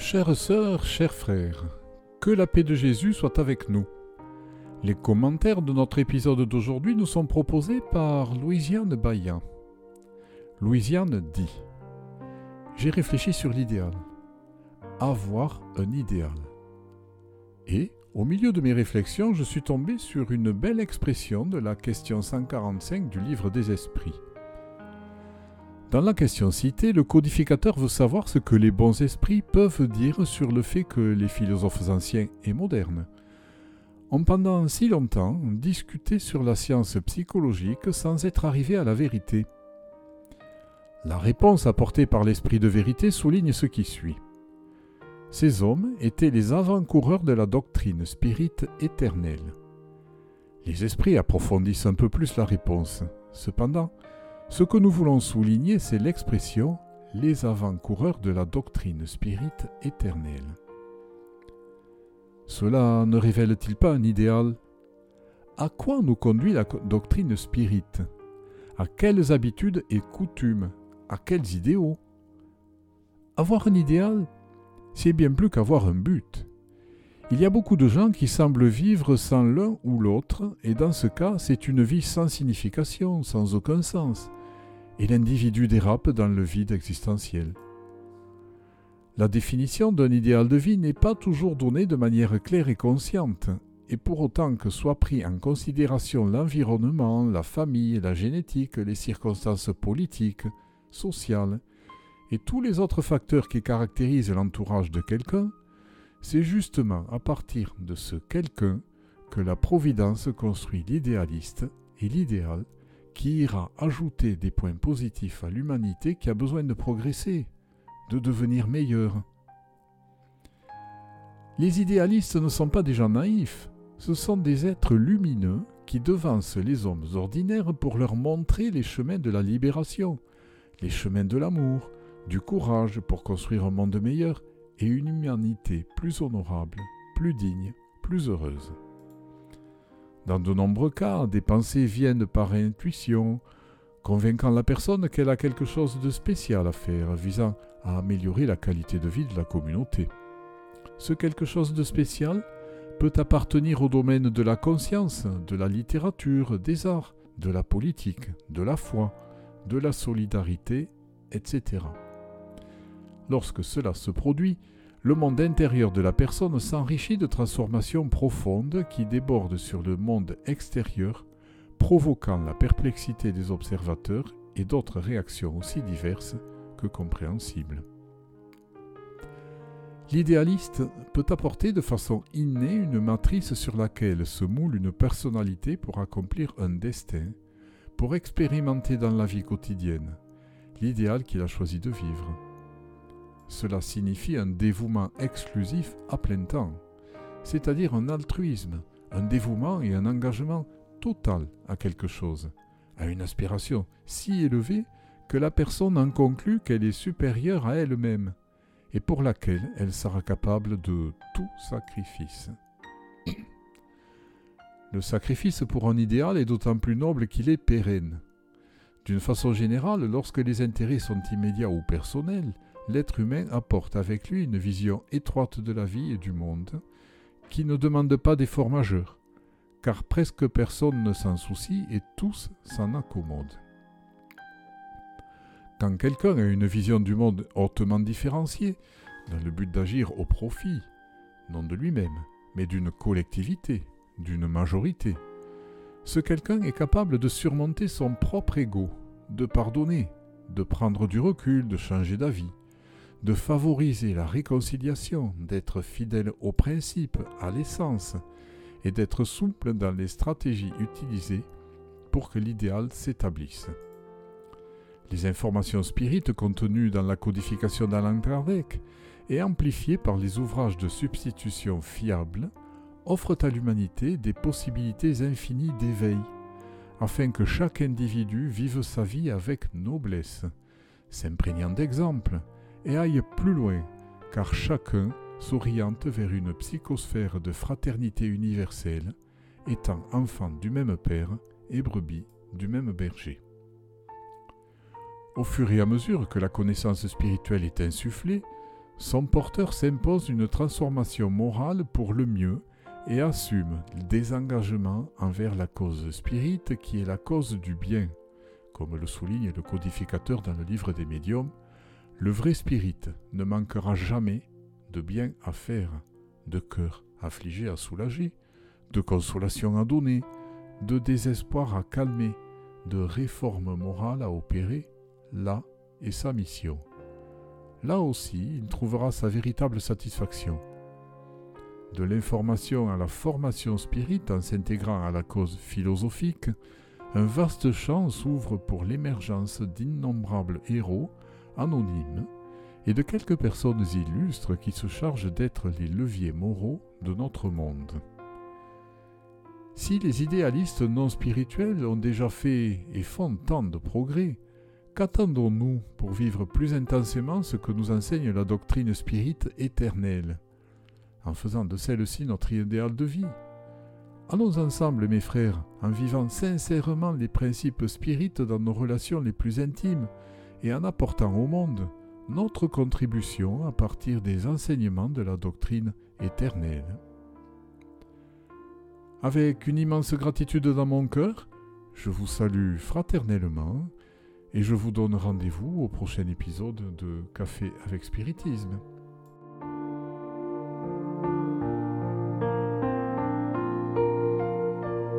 Chères sœurs, chers frères, que la paix de Jésus soit avec nous. Les commentaires de notre épisode d'aujourd'hui nous sont proposés par Louisiane Bayan. Louisiane dit J'ai réfléchi sur l'idéal. Avoir un idéal. Et, au milieu de mes réflexions, je suis tombé sur une belle expression de la question 145 du livre des esprits. Dans la question citée, le codificateur veut savoir ce que les bons esprits peuvent dire sur le fait que les philosophes anciens et modernes ont pendant si longtemps discuté sur la science psychologique sans être arrivés à la vérité. La réponse apportée par l'esprit de vérité souligne ce qui suit. Ces hommes étaient les avant-coureurs de la doctrine spirite éternelle. Les esprits approfondissent un peu plus la réponse. Cependant, ce que nous voulons souligner, c'est l'expression les avant-coureurs de la doctrine spirite éternelle. Cela ne révèle-t-il pas un idéal? À quoi nous conduit la doctrine spirite? À quelles habitudes et coutumes? À quels idéaux? Avoir un idéal, c'est bien plus qu'avoir un but. Il y a beaucoup de gens qui semblent vivre sans l'un ou l'autre, et dans ce cas, c'est une vie sans signification, sans aucun sens et l'individu dérape dans le vide existentiel. La définition d'un idéal de vie n'est pas toujours donnée de manière claire et consciente, et pour autant que soit pris en considération l'environnement, la famille, la génétique, les circonstances politiques, sociales, et tous les autres facteurs qui caractérisent l'entourage de quelqu'un, c'est justement à partir de ce quelqu'un que la Providence construit l'idéaliste et l'idéal qui ira ajouter des points positifs à l'humanité qui a besoin de progresser, de devenir meilleure. Les idéalistes ne sont pas des gens naïfs, ce sont des êtres lumineux qui devancent les hommes ordinaires pour leur montrer les chemins de la libération, les chemins de l'amour, du courage pour construire un monde meilleur et une humanité plus honorable, plus digne, plus heureuse. Dans de nombreux cas, des pensées viennent par intuition, convainquant la personne qu'elle a quelque chose de spécial à faire visant à améliorer la qualité de vie de la communauté. Ce quelque chose de spécial peut appartenir au domaine de la conscience, de la littérature, des arts, de la politique, de la foi, de la solidarité, etc. Lorsque cela se produit, le monde intérieur de la personne s'enrichit de transformations profondes qui débordent sur le monde extérieur, provoquant la perplexité des observateurs et d'autres réactions aussi diverses que compréhensibles. L'idéaliste peut apporter de façon innée une matrice sur laquelle se moule une personnalité pour accomplir un destin, pour expérimenter dans la vie quotidienne l'idéal qu'il a choisi de vivre. Cela signifie un dévouement exclusif à plein temps, c'est-à-dire un altruisme, un dévouement et un engagement total à quelque chose, à une aspiration si élevée que la personne en conclut qu'elle est supérieure à elle-même et pour laquelle elle sera capable de tout sacrifice. Le sacrifice pour un idéal est d'autant plus noble qu'il est pérenne. D'une façon générale, lorsque les intérêts sont immédiats ou personnels, l'être humain apporte avec lui une vision étroite de la vie et du monde, qui ne demande pas d'efforts majeurs, car presque personne ne s'en soucie et tous s'en accommodent. Quand quelqu'un a une vision du monde hautement différenciée, dans le but d'agir au profit, non de lui-même, mais d'une collectivité, d'une majorité, ce quelqu'un est capable de surmonter son propre ego, de pardonner, de prendre du recul, de changer d'avis, de favoriser la réconciliation, d'être fidèle aux principes, à l'essence, et d'être souple dans les stratégies utilisées pour que l'idéal s'établisse. Les informations spirites contenues dans la codification d'Alain Kardec et amplifiées par les ouvrages de substitution fiables offrent à l'humanité des possibilités infinies d'éveil, afin que chaque individu vive sa vie avec noblesse, s'imprégnant d'exemples, et aille plus loin, car chacun s'oriente vers une psychosphère de fraternité universelle, étant enfant du même père et brebis du même berger. Au fur et à mesure que la connaissance spirituelle est insufflée, son porteur s'impose une transformation morale pour le mieux et assume le désengagement envers la cause spirite qui est la cause du bien. Comme le souligne le codificateur dans le livre des médiums, le vrai spirit ne manquera jamais de bien à faire, de cœur affligé à soulager, de consolation à donner, de désespoir à calmer, de réforme morale à opérer, là est sa mission. Là aussi, il trouvera sa véritable satisfaction. De l'information à la formation spirite en s'intégrant à la cause philosophique, un vaste champ s'ouvre pour l'émergence d'innombrables héros anonymes et de quelques personnes illustres qui se chargent d'être les leviers moraux de notre monde. Si les idéalistes non spirituels ont déjà fait et font tant de progrès, qu'attendons-nous pour vivre plus intensément ce que nous enseigne la doctrine spirite éternelle, en faisant de celle-ci notre idéal de vie Allons ensemble, mes frères, en vivant sincèrement les principes spirites dans nos relations les plus intimes et en apportant au monde notre contribution à partir des enseignements de la doctrine éternelle. Avec une immense gratitude dans mon cœur, je vous salue fraternellement et je vous donne rendez-vous au prochain épisode de Café avec Spiritisme.